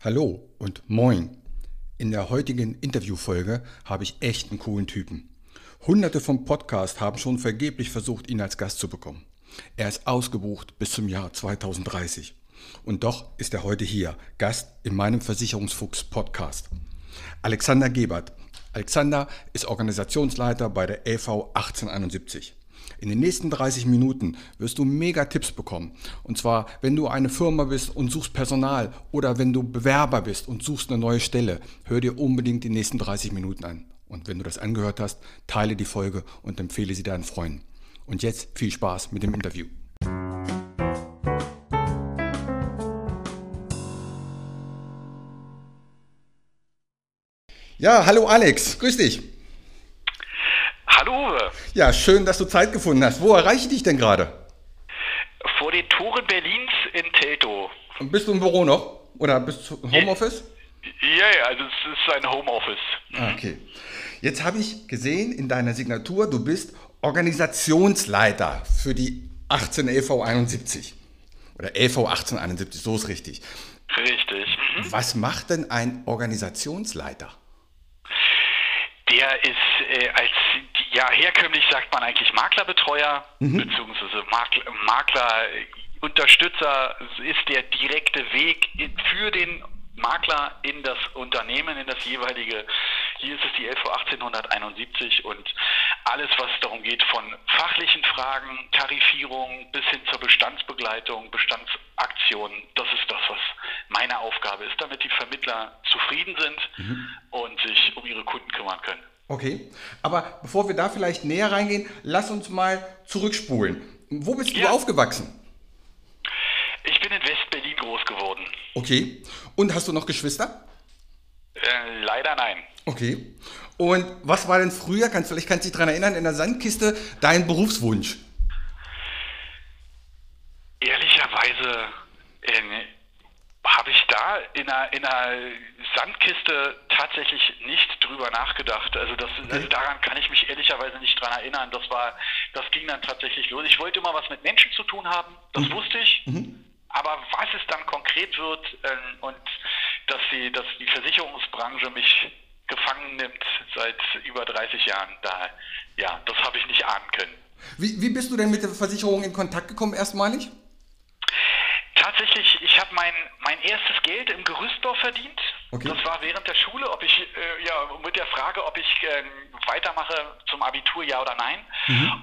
Hallo und moin. In der heutigen Interviewfolge habe ich echt einen coolen Typen. Hunderte vom Podcast haben schon vergeblich versucht, ihn als Gast zu bekommen. Er ist ausgebucht bis zum Jahr 2030. Und doch ist er heute hier, Gast in meinem Versicherungsfuchs Podcast. Alexander Gebert. Alexander ist Organisationsleiter bei der EV 1871. In den nächsten 30 Minuten wirst du mega Tipps bekommen. Und zwar, wenn du eine Firma bist und suchst Personal oder wenn du Bewerber bist und suchst eine neue Stelle, hör dir unbedingt die nächsten 30 Minuten an. Und wenn du das angehört hast, teile die Folge und empfehle sie deinen Freunden. Und jetzt viel Spaß mit dem Interview. Ja, hallo Alex, grüß dich. Hallo Uwe. Ja, schön, dass du Zeit gefunden hast. Wo erreiche ich dich denn gerade? Vor den Toren Berlins in Teltow. Und bist du im Büro noch? Oder bist du im Homeoffice? Ja, ja, also es ist ein Homeoffice. Ah, okay. Jetzt habe ich gesehen in deiner Signatur, du bist Organisationsleiter für die 18 LV 71. Oder LV 1871, so ist richtig. Richtig. Mhm. Was macht denn ein Organisationsleiter? Der ist äh, als, ja, herkömmlich sagt man eigentlich Maklerbetreuer, beziehungsweise Makler, Maklerunterstützer ist der direkte Weg für den Makler in das Unternehmen, in das jeweilige. Hier ist es die LV 1871 und alles, was darum geht, von fachlichen Fragen, Tarifierung bis hin zur Bestandsbegleitung, Bestandsaktionen, das ist das, was meine Aufgabe ist, damit die Vermittler zufrieden sind und sich um ihre Kunden kümmern können. Okay, aber bevor wir da vielleicht näher reingehen, lass uns mal zurückspulen. Wo bist du Ja. aufgewachsen? Ich bin in West-Berlin groß geworden. Okay. Und hast du noch Geschwister? Äh, leider nein. Okay. Und was war denn früher, kannst, vielleicht kannst du dich daran erinnern, in der Sandkiste dein Berufswunsch? Ehrlicherweise äh, habe ich da in einer, in einer Sandkiste tatsächlich nicht drüber nachgedacht. Also, das, also daran kann ich mich ehrlicherweise nicht dran erinnern. Das war, das ging dann tatsächlich los. Ich wollte immer was mit Menschen zu tun haben, das wusste ich. Aber was es dann konkret wird ähm, und dass die, dass die Versicherungsbranche mich gefangen nimmt seit über 30 Jahren, da ja, das habe ich nicht ahnen können. Wie, wie bist du denn mit der Versicherung in Kontakt gekommen erstmalig? Mein, erstes Geld im Gerüstdorf verdient. Okay. Das war während der Schule, ob ich äh, ja mit der Frage, ob ich äh, weitermache zum Abitur, ja oder nein.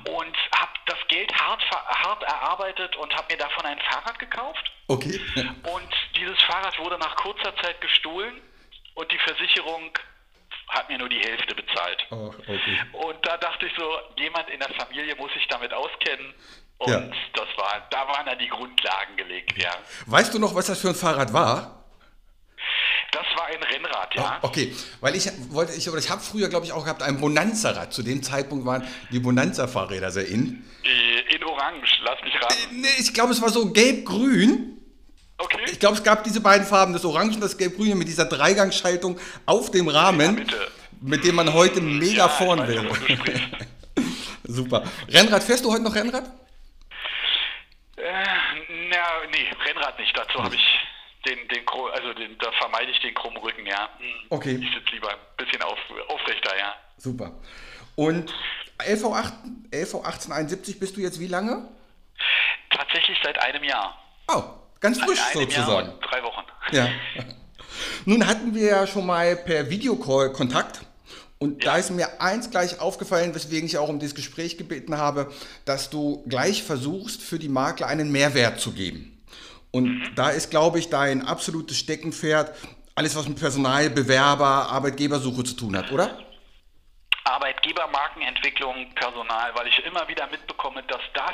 Und habe das Geld hart, hart erarbeitet und habe mir davon ein Fahrrad gekauft. Okay. Und dieses Fahrrad wurde nach kurzer Zeit gestohlen und die Versicherung hat mir nur die Hälfte bezahlt. Oh, okay. Und da dachte ich so, jemand in der Familie muss sich damit auskennen. Und Ja. das war, da waren dann die Grundlagen gelegt, ja. Weißt du noch, was das für ein Fahrrad war? Das war ein Rennrad, ja. Oh, okay, weil ich wollte, ich, oder ich habe früher, glaube ich, auch gehabt ein Bonanza-Rad. Zu dem Zeitpunkt waren die Bonanza-Fahrräder sehr in. Äh, In Orange, lass mich raten. Nee, ich glaube, es war so gelb-grün. Okay. Ich glaube, es gab diese beiden Farben, das Orange und das Gelb-Grüne mit dieser Dreigangschaltung auf dem Rahmen, Mitte. mit dem man heute mega Ja, weiß, will. Super. Rennrad, fährst du heute noch Rennrad? Äh, na, nee, Rennrad nicht. Dazu habe ich den, den, also den, da vermeide ich den krummen Rücken, ja. Hm. Okay. Ich sitze lieber ein bisschen auf, aufrechter, ja. Super. Und LV, 8, LV 1871 bist du jetzt wie lange? Tatsächlich seit einem Jahr. Oh, ganz frisch Seit einem Jahr sozusagen. und drei Wochen. Ja. Nun hatten wir ja schon mal per Videocall Kontakt. Und da ist mir eins gleich aufgefallen, weswegen ich auch um dieses Gespräch gebeten habe, dass du gleich versuchst, für die Makler einen Mehrwert zu geben. Und da ist, glaube ich, dein absolutes Steckenpferd alles, was mit Personal, Bewerber, Arbeitgebersuche zu tun hat, oder? Arbeitgebermarkenentwicklung, Personal, weil ich immer wieder mitbekomme, dass das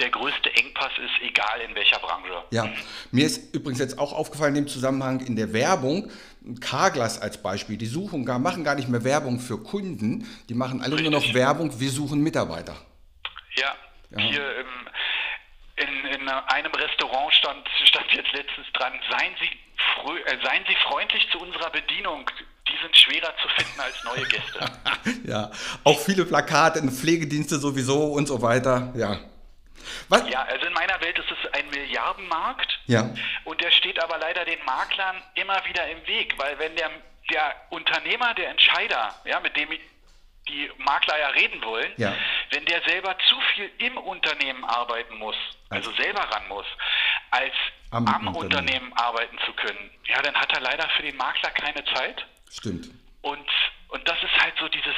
der größte Engpass ist, egal in welcher Branche. Ja, mir ist übrigens jetzt auch aufgefallen im Zusammenhang in der Werbung, Carglass als Beispiel, die suchen gar, machen gar nicht mehr Werbung für Kunden, die machen alle nur noch Richtig. Werbung, wir suchen Mitarbeiter. Ja, Ja. hier im, in, in einem Restaurant stand, stand jetzt letztens dran, seien Sie, frö äh, seien Sie freundlich zu unserer Bedienung. Die sind schwerer zu finden als neue Gäste. ja, auch viele Plakate, Pflegedienste sowieso und so weiter, ja. Was? Ja, also in meiner Welt ist es ein Milliardenmarkt. Ja. Und der steht aber leider den Maklern immer wieder im Weg, weil wenn der, der Unternehmer, der Entscheider, ja, mit dem die Makler ja reden wollen, ja. wenn der selber zu viel im Unternehmen arbeiten muss, also selber ran muss, als am, am Unternehmen. Unternehmen arbeiten zu können, ja, dann hat er leider für den Makler keine Zeit. Stimmt. Und, und das ist halt so dieses,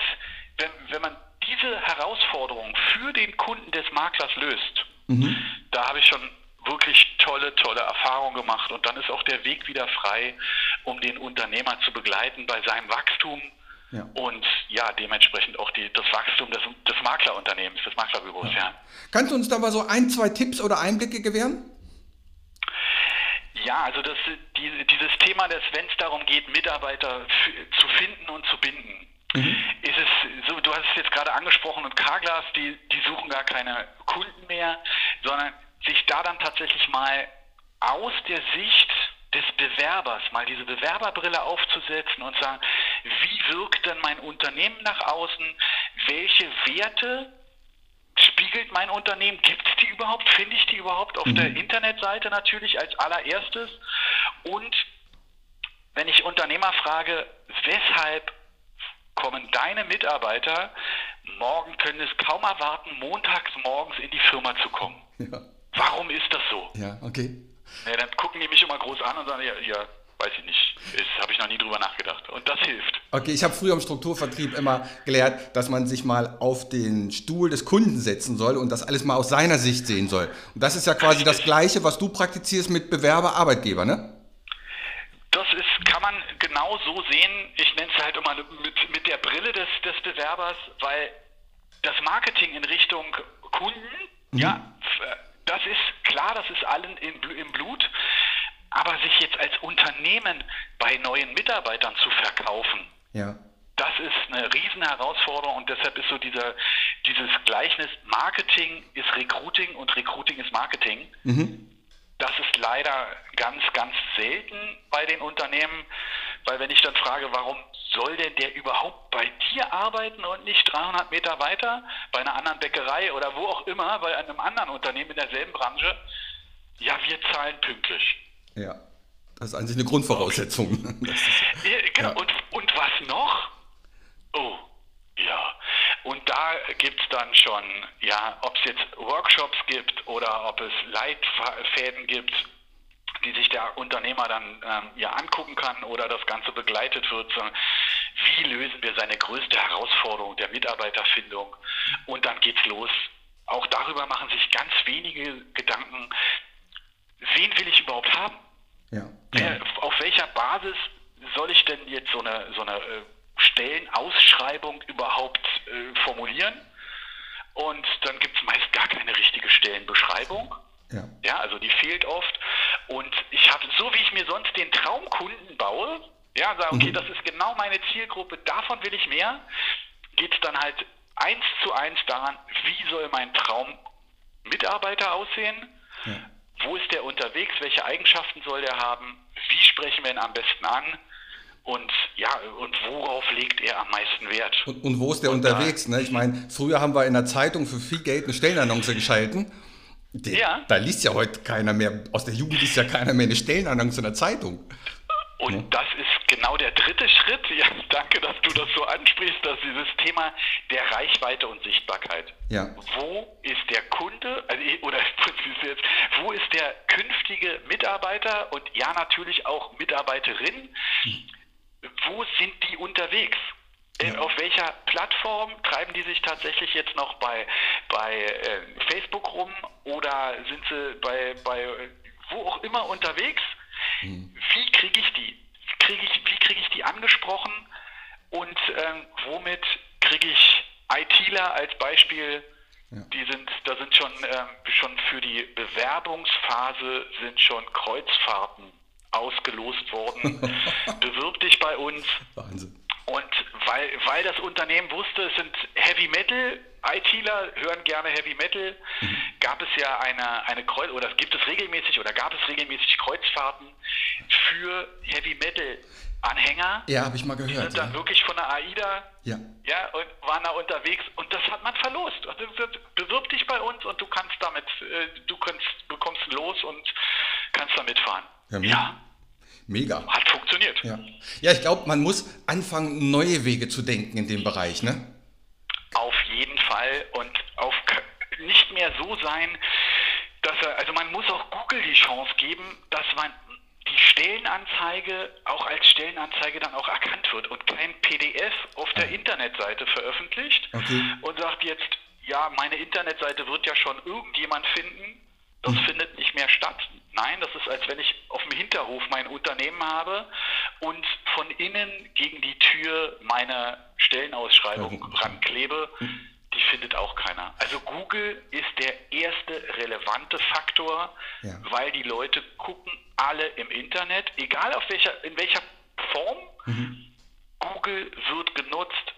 wenn, wenn man diese Herausforderung für den Kunden des Maklers löst, mhm. da habe ich schon wirklich tolle, tolle Erfahrungen gemacht. Und dann ist auch der Weg wieder frei, um den Unternehmer zu begleiten bei seinem Wachstum. Ja. Und ja, dementsprechend auch die, das Wachstum des, des Maklerunternehmens, des Maklerbüros. Ja. ja. Kannst du uns da mal so ein, zwei Tipps oder Einblicke gewähren? Ja, also das, die, dieses Thema, wenn es darum geht, Mitarbeiter zu finden und zu binden, mhm. ist es so, du hast es jetzt gerade angesprochen und Carglass, die, die suchen gar keine Kunden mehr, sondern sich da dann tatsächlich mal aus der Sicht des Bewerbers mal diese Bewerberbrille aufzusetzen und sagen, wie wirkt denn mein Unternehmen nach außen? Welche Werte spiegelt mein Unternehmen? Gibt es die überhaupt? Finde ich die überhaupt auf mhm. der Internetseite natürlich als allererstes? Und wenn ich Unternehmer frage, weshalb kommen deine Mitarbeiter, morgen können es kaum erwarten, montags morgens in die Firma zu kommen. Ja. Warum ist das so? Ja, okay. Ja, dann gucken die mich immer groß an und sagen, ja, ja weiß ich nicht. Habe ich noch nie drüber nachgedacht. Und das hilft. Okay, ich habe früher im Strukturvertrieb immer gelernt, dass man sich mal auf den Stuhl des Kunden setzen soll und das alles mal aus seiner Sicht sehen soll. Und das ist ja quasi das Gleiche, was du praktizierst mit Bewerber, Arbeitgeber, ne? Das ist, genau so sehen. Ich nenne es halt immer mit, mit der Brille des, des Bewerbers, weil das Marketing in Richtung Kunden, mhm. ja, das ist klar, das ist allen in, im Blut. Aber sich jetzt als Unternehmen bei neuen Mitarbeitern zu verkaufen, ja. das ist eine riesen Herausforderung und deshalb ist so dieser, dieses Gleichnis Marketing ist Recruiting und Recruiting ist Marketing. Mhm. Das ist leider ganz, ganz selten bei den Unternehmen, weil wenn ich dann frage, warum soll denn der überhaupt bei dir arbeiten und nicht 300 Meter weiter bei einer anderen Bäckerei oder wo auch immer, bei einem anderen Unternehmen in derselben Branche? Ja, wir zahlen pünktlich. Ja, das ist eigentlich eine Grundvoraussetzung. Ist, ja, genau, ja. Und, und was noch? Oh, ja. Und da gibt es dann schon, ja, ob es jetzt Workshops gibt oder ob es Leitfäden gibt, die sich der Unternehmer dann ähm, ja angucken kann oder das Ganze begleitet wird. So, wie lösen wir seine größte Herausforderung der Mitarbeiterfindung? Und dann geht's los. Auch darüber machen sich ganz wenige Gedanken. Wen will ich überhaupt haben? Ja. Wer, auf welcher Basis soll ich denn jetzt so eine, so eine äh, Stellenausschreibung überhaupt äh, formulieren? Und dann gibt es meist gar keine richtige Stellenbeschreibung. Ja. ja, also die fehlt oft. Und ich habe, so wie ich mir sonst den Traumkunden baue, ja, sage, okay, mhm. das ist genau meine Zielgruppe, davon will ich mehr, geht es dann halt eins zu eins daran, wie soll mein Traummitarbeiter aussehen? Ja. Wo ist der unterwegs? Welche Eigenschaften soll der haben? Wie sprechen wir ihn am besten an? Und ja, und worauf legt er am meisten Wert? Und, und wo ist der und unterwegs? Da, ne? Ich meine, früher haben wir in der Zeitung für viel Geld eine Stellenannonce geschalten. Den, ja. Da liest ja heute keiner mehr, aus der Jugend liest ja keiner mehr eine Stellenannonce in der Zeitung. Und ja. das ist genau der dritte Schritt. Ja, danke, dass du das so ansprichst, dass dieses Thema der Reichweite und Sichtbarkeit. Ja. Wo ist der Kunde, also, oder jetzt, wo ist der künftige Mitarbeiter und ja natürlich auch Mitarbeiterin? Hm. Wo sind die unterwegs? Ja. Auf welcher Plattform treiben die sich tatsächlich jetzt noch bei, bei äh, Facebook rum oder sind sie bei, bei wo auch immer unterwegs? Mhm. Wie kriege ich die? Krieg ich, wie kriege ich die angesprochen und ähm, womit kriege ich ITler als Beispiel? Ja. Die sind, da sind schon, ähm, schon für die Bewerbungsphase sind schon Kreuzfahrten ausgelost worden. Bewirb dich bei uns. Wahnsinn. Und weil, weil das Unternehmen wusste, es sind Heavy Metal, ITler hören gerne Heavy Metal, mhm. gab es ja eine, eine Kreuz oder gibt es regelmäßig oder gab es regelmäßig Kreuzfahrten für Heavy Metal Anhänger. Ja, habe ich mal gehört. Die sind dann ja. wirklich von der AIDA ja. Ja, und waren da unterwegs und das hat man verlost. Also bewirb dich bei uns und du kannst damit, äh, du kannst, bekommst los und kannst damit fahren. Ja, ja. Mega. Hat funktioniert. Ja, ja ich glaube, man muss anfangen, neue Wege zu denken in dem Bereich, ne? Auf jeden Fall und auf nicht mehr so sein, dass er, also man muss auch Google die Chance geben, dass man die Stellenanzeige auch als Stellenanzeige dann auch erkannt wird und kein PDF auf der Internetseite veröffentlicht okay. und sagt jetzt, ja, meine Internetseite wird ja schon irgendjemand finden, das hm. findet nicht mehr statt. Nein, das ist, als wenn ich auf dem Hinterhof mein Unternehmen habe und von innen gegen die Tür meine Stellenausschreibung ranklebe. Hm. Die findet auch keiner. Also Google ist der erste relevante Faktor, ja. weil die Leute gucken alle im Internet, egal auf welcher, in welcher Form. Mhm. Google wird genutzt.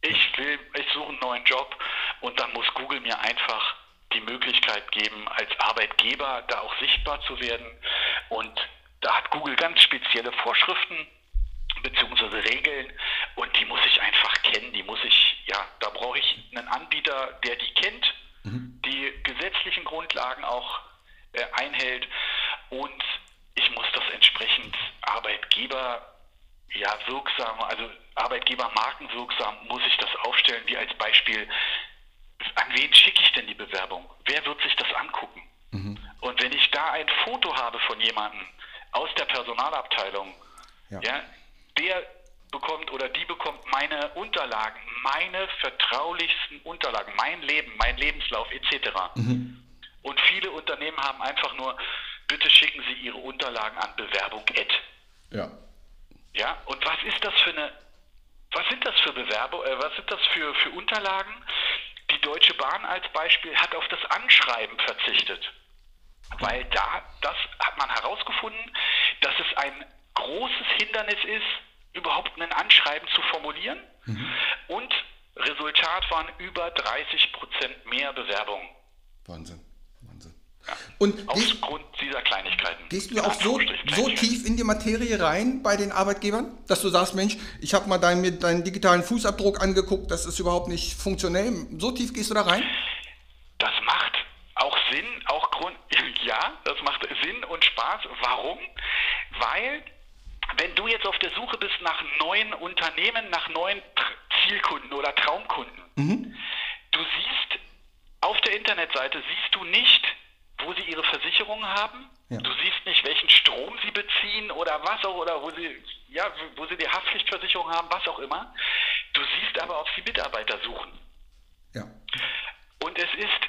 Ich will, ich suche einen neuen Job und dann muss Google mir einfach die Möglichkeit geben, als Arbeitgeber da auch sichtbar zu werden. Und da hat Google ganz spezielle Vorschriften bzw. Regeln und die muss ich einfach kennen, die muss ich, ja, da brauche ich einen Anbieter, der die kennt, mhm. die gesetzlichen Grundlagen auch äh, einhält und ich muss das entsprechend Arbeitgeber ja wirksam, also Arbeitgebermarkenwirksam muss ich das aufstellen, wie als Beispiel an wen schicke ich denn die Bewerbung? Wer wird sich das angucken? Mhm. Und wenn ich da ein Foto habe von jemandem aus der Personalabteilung, ja. ja, der bekommt oder die bekommt meine Unterlagen, meine vertraulichsten Unterlagen, mein Leben, mein Lebenslauf etc. Mhm. Und viele Unternehmen haben einfach nur, bitte schicken Sie Ihre Unterlagen an Bewerbung Ja. Ja, und was ist das für eine, was sind das für Bewerbung, äh, was sind das für, für Unterlagen? Die Deutsche Bahn als Beispiel hat auf das Anschreiben verzichtet, weil da, das hat man herausgefunden, dass es ein großes Hindernis ist, überhaupt ein Anschreiben zu formulieren. Mhm. Und Resultat waren über 30 Prozent mehr Bewerbungen. Wahnsinn. Ja. Und Aufgrund dieser Kleinigkeiten. Gehst du auch so, so tief in die Materie rein bei den Arbeitgebern, dass du sagst, Mensch, ich habe mal deinen, deinen digitalen Fußabdruck angeguckt, das ist überhaupt nicht funktionell. So tief gehst du da rein? Das macht auch Sinn, auch Grund, ja, das macht Sinn und Spaß. Warum? Weil wenn du jetzt auf der Suche bist nach neuen Unternehmen, nach neuen Zielkunden oder Traumkunden, mhm. du siehst auf der Internetseite siehst du nicht, wo sie ihre Versicherungen haben. Ja. Du siehst nicht, welchen Strom sie beziehen oder was auch, oder wo sie, ja, wo sie die Haftpflichtversicherung haben, was auch immer. Du siehst aber, ob sie Mitarbeiter suchen. Ja. Und es ist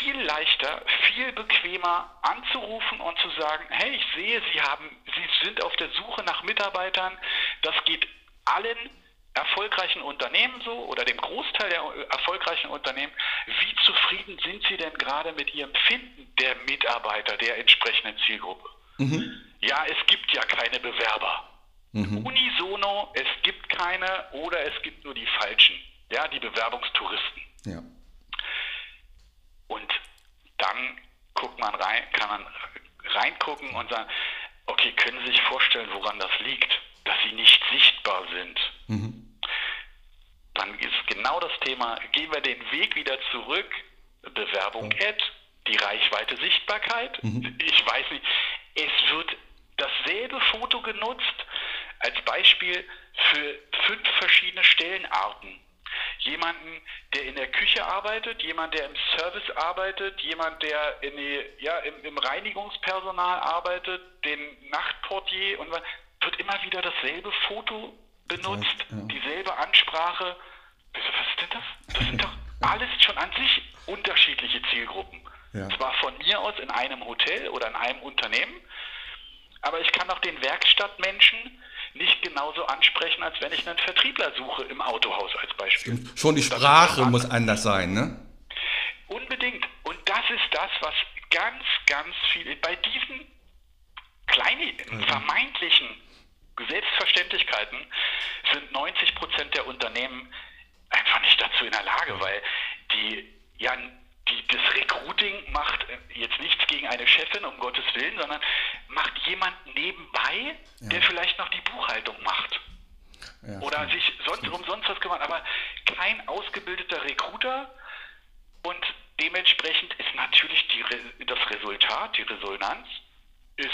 viel leichter, viel bequemer anzurufen und zu sagen, hey, ich sehe, Sie haben, Sie sind auf der Suche nach Mitarbeitern. Das geht allen erfolgreichen Unternehmen so oder dem Großteil der erfolgreichen Unternehmen. Wie zufrieden sind Sie denn gerade mit Ihrem Finden der Mitarbeiter der entsprechenden Zielgruppe? Mhm. Ja, es gibt ja keine Bewerber. Mhm. Unisono, es gibt keine oder es gibt nur die falschen, ja, die Bewerbungstouristen. Ja. Und dann guckt man rein, kann man reingucken und sagen, okay, können Sie sich vorstellen, woran das liegt, dass Sie nicht sichtbar sind? Mhm. Dann ist genau das Thema, gehen wir den Weg wieder zurück, Bewerbung ja. Ad, die Reichweite Sichtbarkeit. Mhm. Ich weiß nicht, es wird dasselbe Foto genutzt als Beispiel für fünf verschiedene Stellenarten jemanden, der in der Küche arbeitet, jemand, der im Service arbeitet, jemand, der die, ja, im, im Reinigungspersonal arbeitet, den Nachtportier und wird immer wieder dasselbe Foto benutzt, ja. dieselbe Ansprache. Was ist denn das? Das sind doch alles schon an sich unterschiedliche Zielgruppen. Ja. Zwar von mir aus in einem Hotel oder in einem Unternehmen, aber ich kann auch den Werkstattmenschen nicht genauso ansprechen, als wenn ich einen Vertriebler suche im Autohaus als Beispiel. Stimmt. Schon die Sprache muss anders sein, ne? Unbedingt. Und das ist das, was ganz, ganz viel bei diesen kleinen, vermeintlichen Selbstverständlichkeiten sind 90 Prozent der Unternehmen einfach nicht dazu in der Lage, weil die ja die, das Recruiting macht äh, jetzt nichts gegen eine Chefin, um Gottes Willen, sondern macht jemand nebenbei, ja. der vielleicht noch die Buchhaltung macht. Ja, oder sich sonst um sonst was kümmert, aber kein ausgebildeter Recruiter und dementsprechend ist natürlich die, das Resultat, die Resonanz, ist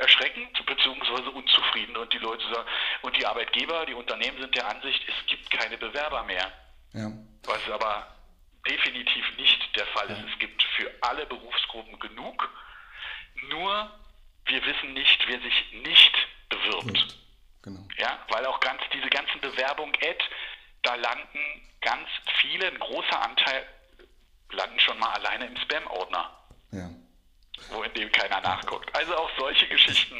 erschreckend bzw. unzufrieden und die Leute sagen, und die Arbeitgeber, die Unternehmen sind der Ansicht, es gibt keine Bewerber mehr. Ja. Was aber definitiv nicht der Fall ist. Ja. Es gibt für alle Berufsgruppen genug, nur wir wissen nicht, wer sich nicht bewirbt. Genau. Ja, weil auch ganz diese ganzen Bewerbungen, Ad, da landen ganz viele, ein großer Anteil landen schon mal alleine im Spam-Ordner. Ja. Wo in dem keiner nachguckt. Also auch solche Geschichten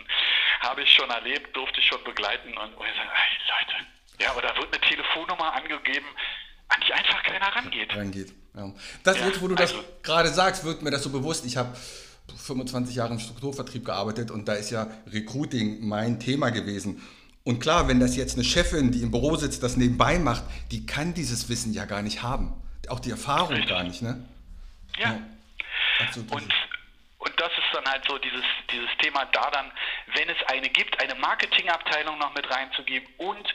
habe ich schon erlebt, durfte ich schon begleiten und wo ich sage, ey Leute, ja, aber da wird eine Telefonnummer angegeben, an die einfach keiner rangeht. Rangeht. Ja. Das ja, jetzt, wo du also, das gerade sagst, wird mir das so bewusst. Ich habe 25 Jahre im Strukturvertrieb gearbeitet und da ist ja Recruiting mein Thema gewesen. Und klar, wenn das jetzt eine Chefin, die im Büro sitzt, das nebenbei macht, die kann dieses Wissen ja gar nicht haben. Auch die Erfahrung Richtig. gar nicht, ne? Ja. ja. Und, und das ist dann halt so dieses, dieses Thema da dann, wenn es eine gibt, eine Marketingabteilung noch mit reinzugeben und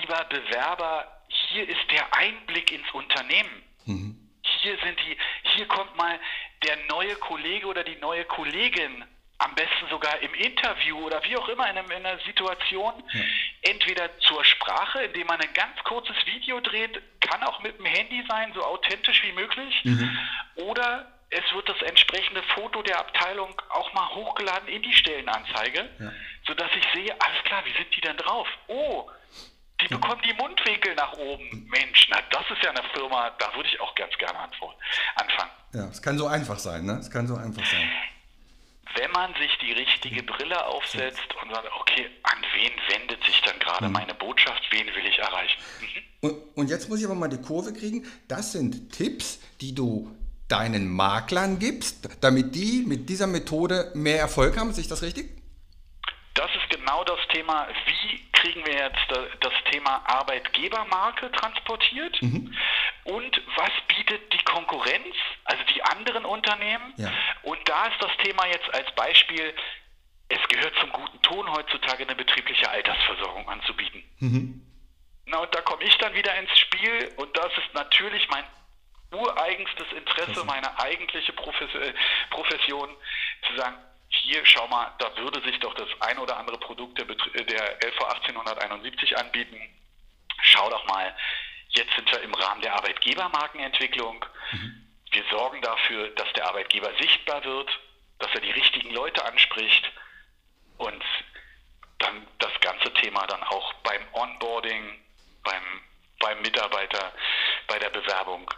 lieber Bewerber, hier ist der Einblick ins Unternehmen. Mhm. Hier sind die, hier kommt mal der neue Kollege oder die neue Kollegin am besten sogar im Interview oder wie auch immer in, einem, in einer Situation ja. entweder zur Sprache, indem man ein ganz kurzes Video dreht, kann auch mit dem Handy sein, so authentisch wie möglich, mhm. oder es wird das entsprechende Foto der Abteilung auch mal hochgeladen in die Stellenanzeige, ja. sodass ich sehe, alles klar, wie sind die denn drauf? Oh, die bekommen die Mundwinkel nach oben. Mensch, na das ist ja eine Firma, da würde ich auch ganz gerne anfangen. Ja, es kann so einfach sein, ne? Es kann so einfach sein wenn man sich die richtige Brille aufsetzt und sagt, okay, an wen wendet sich dann gerade mhm. meine Botschaft, wen will ich erreichen? Mhm. Und, und, jetzt muss ich aber mal die Kurve kriegen. Das sind Tipps, die du deinen Maklern gibst, damit die mit dieser Methode mehr Erfolg haben. Sehe ich das richtig? Das ist genau das Thema, wie kriegen wir jetzt das Thema Arbeitgebermarke transportiert mhm. und was bietet die Konkurrenz, also die anderen Unternehmen. Ja. Und da ist das Thema jetzt als Beispiel, es gehört zum guten Ton heutzutage eine betriebliche Altersversorgung anzubieten. Mhm. Na, und da komme ich dann wieder ins Spiel und das ist natürlich mein ureigenstes Interesse, meine eigentliche Profession, zu sagen, hier, schau mal, da würde sich doch das ein oder andere Produkt der, der LV 1871 anbieten. Schau doch mal, jetzt sind wir im Rahmen der Arbeitgebermarkenentwicklung. Mhm. Wir sorgen dafür, dass der Arbeitgeber sichtbar wird, dass er die richtigen Leute anspricht und dann das ganze Thema dann auch beim Onboarding, beim, beim Mitarbeiter, bei der Bewerbung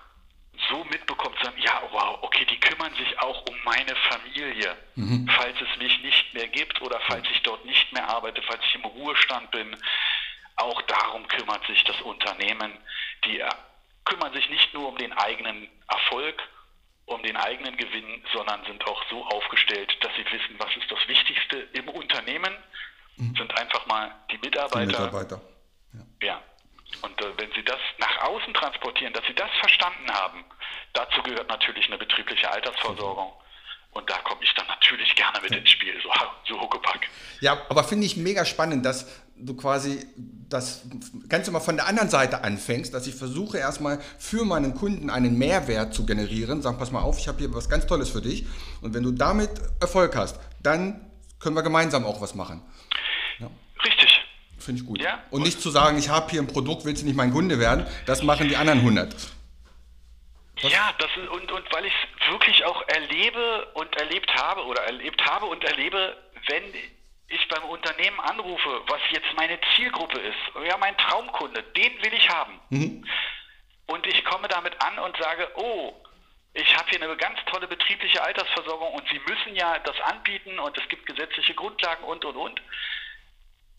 so mitbekommt, sagen, ja, wow, okay, die kümmern sich auch um meine Familie, mhm. falls es mich nicht mehr gibt oder falls ich dort nicht mehr arbeite, falls ich im Ruhestand bin. Auch darum kümmert sich das Unternehmen. Die äh, kümmern sich nicht nur um den eigenen Erfolg, um den eigenen Gewinn, sondern sind auch so aufgestellt, dass sie wissen, was ist das Wichtigste im Unternehmen, mhm. sind einfach mal die Mitarbeiter. Die Mitarbeiter. Ja. ja. Und äh, wenn Sie das nach außen transportieren, dass Sie das verstanden haben, dazu gehört natürlich eine betriebliche Altersversorgung. Und da komme ich dann natürlich gerne mit ins Spiel, so, so Huckepack. Ja, aber finde ich mega spannend, dass du quasi das Ganze mal von der anderen Seite anfängst, dass ich versuche erstmal für meinen Kunden einen Mehrwert zu generieren. Sag, pass mal auf, ich habe hier was ganz Tolles für dich. Und wenn du damit Erfolg hast, dann können wir gemeinsam auch was machen. Finde ich gut. Ja? Und nicht zu sagen, ich habe hier ein Produkt, willst du nicht mein Kunde werden? Das machen die anderen 100. Was? Ja, das ist, und, und weil ich es wirklich auch erlebe und erlebt habe oder erlebt habe und erlebe, wenn ich beim Unternehmen anrufe, was jetzt meine Zielgruppe ist, ja, mein Traumkunde, den will ich haben. Mhm. Und ich komme damit an und sage, oh, ich habe hier eine ganz tolle betriebliche Altersversorgung und Sie müssen ja das anbieten und es gibt gesetzliche Grundlagen und, und, und.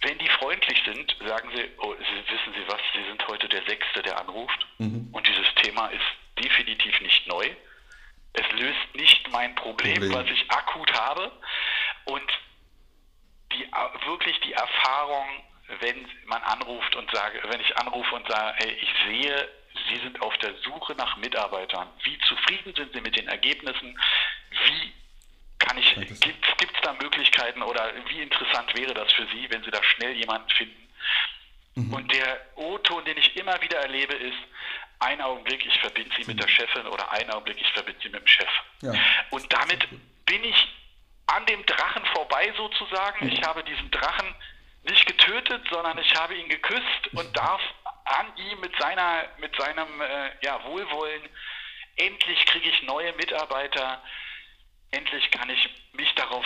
Wenn die freundlich sind, sagen sie, oh, sie, wissen Sie was, Sie sind heute der Sechste, der anruft. Mhm. Und dieses Thema ist definitiv nicht neu. Es löst nicht mein Problem, Problem. was ich akut habe. Und die, wirklich die Erfahrung, wenn man anruft und sage, wenn ich anrufe und sage, hey, ich sehe, Sie sind auf der Suche nach Mitarbeitern. Wie zufrieden sind Sie mit den Ergebnissen? Wie kann ich, gibt es da Möglichkeiten oder wie interessant wäre das für Sie, wenn Sie da schnell jemanden finden? Mhm. Und der O-Ton, den ich immer wieder erlebe, ist, ein Augenblick, ich verbinde sie mit der Chefin oder ein Augenblick, ich verbinde sie mit dem Chef. Ja. Und damit bin ich an dem Drachen vorbei sozusagen. Ich habe diesen Drachen nicht getötet, sondern ich habe ihn geküsst und darf an ihm mit seiner, mit seinem äh, ja, Wohlwollen, endlich kriege ich neue Mitarbeiter, endlich kann ich mich darauf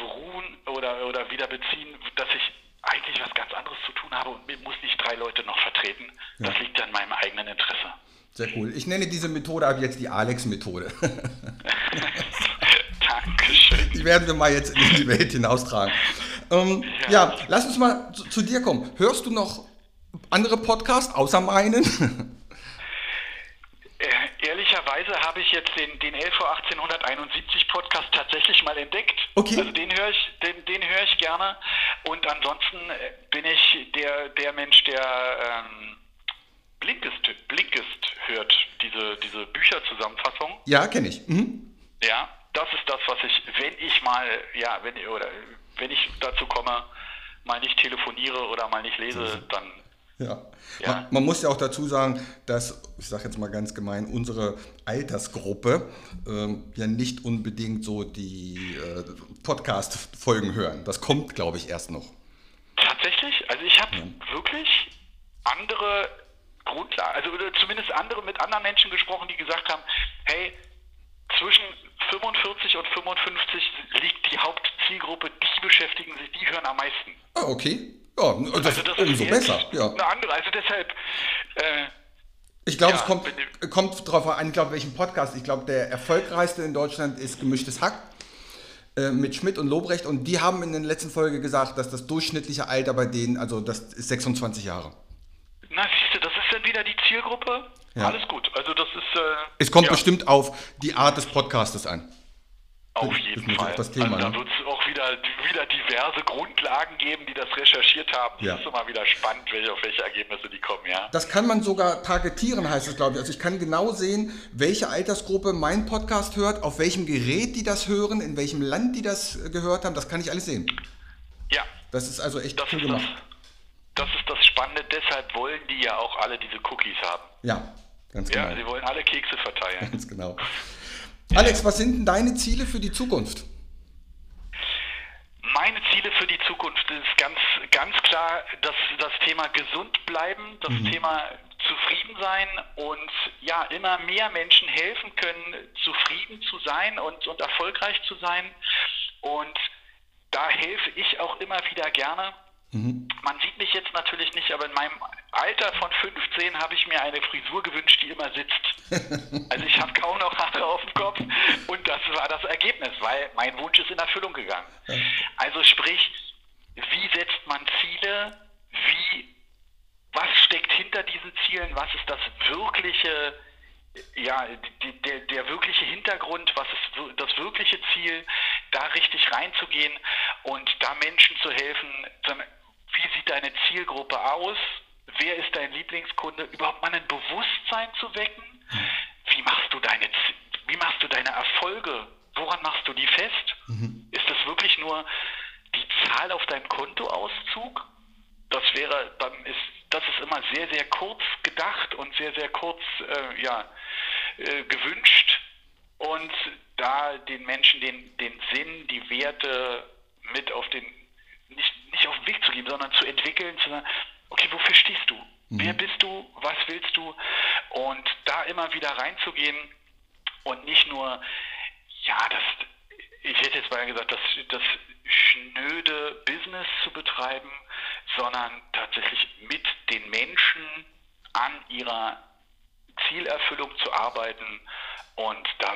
beruhen oder, oder wieder beziehen, dass ich eigentlich was ganz anderes zu tun habe und muss nicht drei Leute noch vertreten. Ja. Das liegt an meinem eigenen Interesse. Sehr cool. Ich nenne diese Methode ab jetzt die Alex-Methode. Dankeschön. Die werden wir mal jetzt in die Welt hinaustragen. Ähm, ja. ja. lass uns mal zu, zu, dir kommen. Hörst du noch andere Podcasts außer meinen? Äh, ehrlicherweise habe ich jetzt den, den LV 1871 Podcast tatsächlich mal entdeckt. Okay. Also den höre ich, den, den höre ich gerne. Und ansonsten äh, bin ich der, der Mensch, der ähm, Blinkist, Blinkist hört, diese, diese Bücherzusammenfassung. Ja, kenne ich. Mhm. Ja, das ist das, was ich, wenn ich mal, ja, wenn, oder wenn ich dazu komme, mal nicht telefoniere oder mal nicht lese, mhm. dann ja. ja. Man, man, muss ja auch dazu sagen, dass, ich sage jetzt mal ganz gemein, unsere Altersgruppe ähm, ja nicht unbedingt so die äh, Podcast-Folgen hören. Das kommt, glaube ich, erst noch. Tatsächlich? Also ich habe ja. wirklich andere Grundlagen, also zumindest andere mit anderen Menschen gesprochen, die gesagt haben, hey, zwischen 45 und 55 liegt die Hauptzielgruppe, die beschäftigen sich, die hören am meisten. Ah, okay. Ja, das also das umso besser. Ja. Eine andere, also deshalb. Äh, ich glaube, ja, es kommt, kommt darauf an, ich glaube, welchen Podcast. Ich glaube, der erfolgreichste in Deutschland ist Gemischtes Hack äh, mit Schmidt und Lobrecht und die haben in der letzten Folge gesagt, dass das durchschnittliche Alter bei denen, also das ist 26 Jahre. Na, siehst du, das ist dann wieder die Zielgruppe. Ja. Alles gut. Also das ist. Äh, es kommt ja. bestimmt auf die Art des Podcastes an. Auf jeden Fall. Das Thema, also da ne? wird es auch wieder, wieder diverse Grundlagen geben, die das recherchiert haben. Ja. Das ist immer wieder spannend, welche, auf welche Ergebnisse die kommen, ja. Das kann man sogar targetieren, heißt es, glaube ich. Also ich kann genau sehen, welche Altersgruppe mein Podcast hört, auf welchem Gerät die das hören, in welchem Land die das gehört haben. Das kann ich alles sehen. Ja. Das ist also echt das cool gemacht. Das, das ist das Spannende, deshalb wollen die ja auch alle diese Cookies haben. Ja, ganz genau. Ja, sie wollen alle Kekse verteilen. Ganz genau. Alex, was sind denn deine Ziele für die Zukunft? Meine Ziele für die Zukunft ist ganz, ganz klar das, das Thema gesund bleiben, das mhm. Thema zufrieden sein und ja, immer mehr Menschen helfen können, zufrieden zu sein und, und erfolgreich zu sein. Und da helfe ich auch immer wieder gerne. Mhm. Man sieht mich jetzt natürlich nicht, aber in meinem Alter von 15 habe ich mir eine Frisur gewünscht, die immer sitzt. Also ich habe kaum noch Haare auf dem Kopf und das war das Ergebnis, weil mein Wunsch ist in Erfüllung gegangen. Also sprich, wie setzt man Ziele? Wie, was steckt hinter diesen Zielen? Was ist das wirkliche, ja, die, der, der wirkliche Hintergrund? Was ist das wirkliche Ziel? Da richtig reinzugehen und da Menschen zu helfen, wie sieht deine Zielgruppe aus? Wer ist dein Lieblingskunde? Überhaupt mal ein Bewusstsein zu wecken. Wie machst du deine, wie machst du deine Erfolge? Woran machst du die fest? Mhm. Ist das wirklich nur die Zahl auf deinem Kontoauszug? Das wäre, dann ist, das ist immer sehr, sehr kurz gedacht und sehr, sehr kurz, äh, ja, äh, gewünscht. Und da den Menschen den, den Sinn, die Werte mit auf den nicht, nicht auf den Weg zu geben, sondern zu entwickeln, zu sagen, okay, wofür stehst du? Mhm. Wer bist du? Was willst du? Und da immer wieder reinzugehen und nicht nur, ja, das, ich hätte jetzt mal gesagt, das, das schnöde Business zu betreiben, sondern tatsächlich mit den Menschen an ihrer Zielerfüllung zu arbeiten und da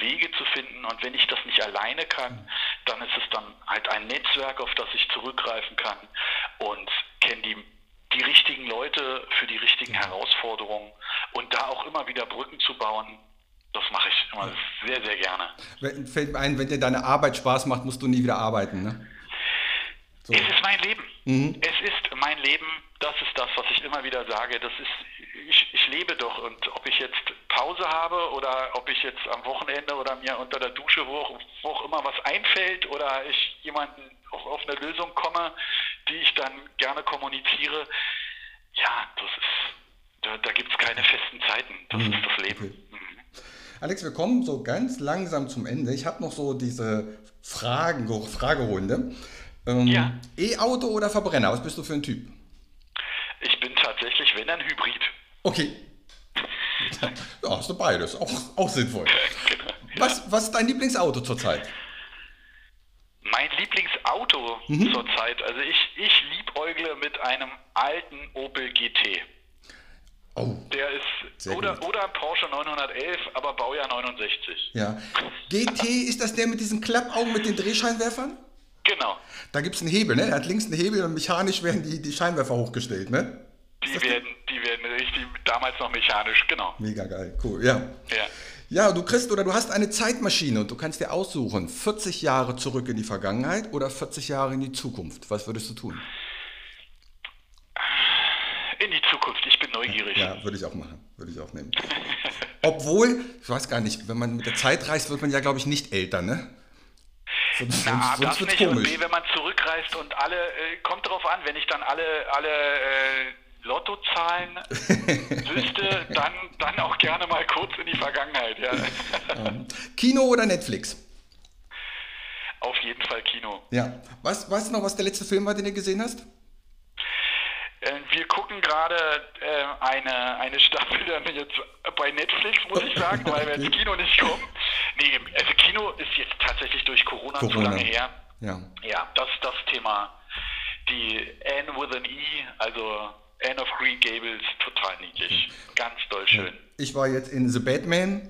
Wege zu finden. Und wenn ich das nicht alleine kann, dann ist es dann halt ein Netzwerk, auf das ich zurückgreifen kann und kenne die, die richtigen Leute für die richtigen Herausforderungen und da auch immer wieder Brücken zu bauen. Das mache ich immer sehr, sehr gerne. Fällt mir ein, wenn dir deine Arbeit Spaß macht, musst du nie wieder arbeiten, ne? So. Es ist mein Leben. Mhm. Es ist mein Leben. Das ist das, was ich immer wieder sage. Das ist, lebe doch und ob ich jetzt Pause habe oder ob ich jetzt am Wochenende oder mir unter der Dusche, wo auch, wo auch immer was einfällt oder ich jemanden auf, auf eine Lösung komme, die ich dann gerne kommuniziere, ja, das ist, da, da gibt es keine festen Zeiten. Das mhm. ist das Leben. Okay. Mhm. Alex, wir kommen so ganz langsam zum Ende. Ich habe noch so diese Fragen, Fragerunde. Ähm, ja. E-Auto oder Verbrenner? Was bist du für ein Typ? Ich bin tatsächlich, wenn ein Hybrid. Okay. ja, hast du beides. Auch, auch sinnvoll. genau, ja. was, was ist dein Lieblingsauto zurzeit? Mein Lieblingsauto mhm. zurzeit, also ich, ich liebäugle mit einem alten Opel GT. Oh. Der ist, oder, oder ein Porsche 911, aber Baujahr 69. Ja. GT, ist das der mit diesen Klappaugen mit den Drehscheinwerfern? Genau. Da gibt es einen Hebel, ne? Er hat links einen Hebel und mechanisch werden die, die Scheinwerfer hochgestellt, ne? Die werden, die werden richtig, damals noch mechanisch, genau. Mega geil, cool, ja. Ja. Ja, du kriegst oder du hast eine Zeitmaschine und du kannst dir aussuchen, 40 Jahre zurück in die Vergangenheit oder 40 Jahre in die Zukunft. Was würdest du tun? In die Zukunft, ich bin neugierig. Ja, würde ich auch machen, würde ich auch nehmen. Obwohl, ich weiß gar nicht, wenn man mit der Zeit reist, wird man ja, glaube ich, nicht älter, ne? Sonst, Na, sonst, sonst das nicht. Und B, wenn man zurückreist und alle, äh, kommt darauf an, wenn ich dann alle, alle äh, Lottozahlen wüsste, dann, dann auch gerne mal kurz in die Vergangenheit. Ja. Kino oder Netflix? Auf jeden Fall Kino. Ja. Was, weißt du noch, was der letzte Film war, den du gesehen hast? Äh, wir gucken gerade äh, eine, eine Staffel dann jetzt bei Netflix, muss ich sagen, weil wir ins Kino nicht kommen. Nee, also Kino ist jetzt tatsächlich durch Corona, Corona. zu lange her. Ja, ja das das Thema. Die N with an E, also Anne of Green Gables, total niedlich. Ganz doll schön. Ich war jetzt in The Batman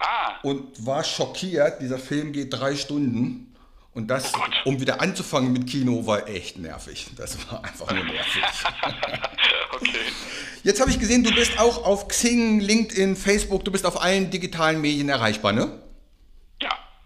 ah. und war schockiert. Dieser Film geht drei Stunden. Und das, oh um wieder anzufangen mit Kino, war echt nervig. Das war einfach nur nervig. okay. Jetzt habe ich gesehen, du bist auch auf Xing, LinkedIn, Facebook, du bist auf allen digitalen Medien erreichbar, ne?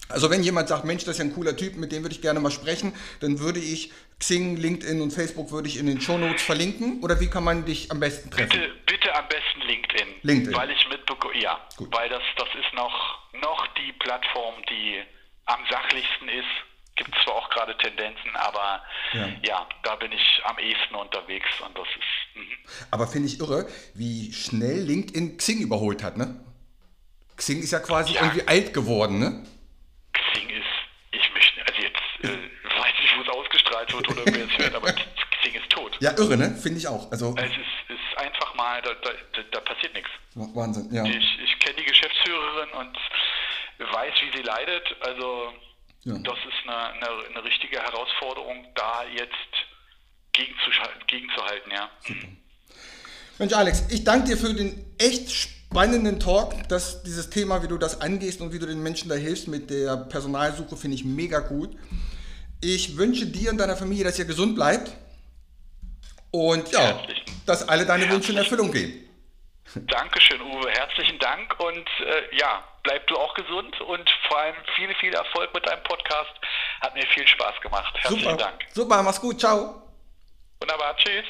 Also wenn jemand sagt, Mensch, das ist ja ein cooler Typ, mit dem würde ich gerne mal sprechen, dann würde ich Xing, LinkedIn und Facebook würde ich in den Show Notes verlinken. Oder wie kann man dich am besten treffen? Bitte, bitte am besten LinkedIn. LinkedIn. Weil ich mitbekomme, ja, Gut. weil das, das ist noch, noch die Plattform, die am sachlichsten ist. Gibt zwar auch gerade Tendenzen, aber ja. ja. da bin ich am ehesten unterwegs und das ist. Mh. Aber finde ich irre, wie schnell LinkedIn Xing überholt hat, ne? Xing ist ja quasi ja. irgendwie alt geworden, ne? Ausgestrahlt wird oder wer es hört, aber das Ding ist tot. Ja, irre, ne? Finde ich auch. Also, es ist, ist einfach mal, da, da, da passiert nichts. Wahnsinn, ja. Ich, ich kenne die Geschäftsführerin und weiß, wie sie leidet. Also ja. das ist eine, eine, eine, richtige Herausforderung, da jetzt gegenzuhalten, ja. Super. Mensch, Alex, ich danke dir für den echt spannenden Talk, dass dieses Thema, wie du das angehst und wie du den Menschen da hilfst mit der Personalsuche, finde ich mega gut. Ich wünsche dir und deiner Familie, dass ihr gesund bleibt und ja, dass alle deine Wünsche in Erfüllung gehen. Dankeschön, Uwe. Herzlichen Dank und äh, ja, bleib du auch gesund und vor allem viel, viel Erfolg mit deinem Podcast. Hat mir viel Spaß gemacht. Herzlichen Super. Dank. Super, mach's gut. Ciao. Wunderbar. Tschüss.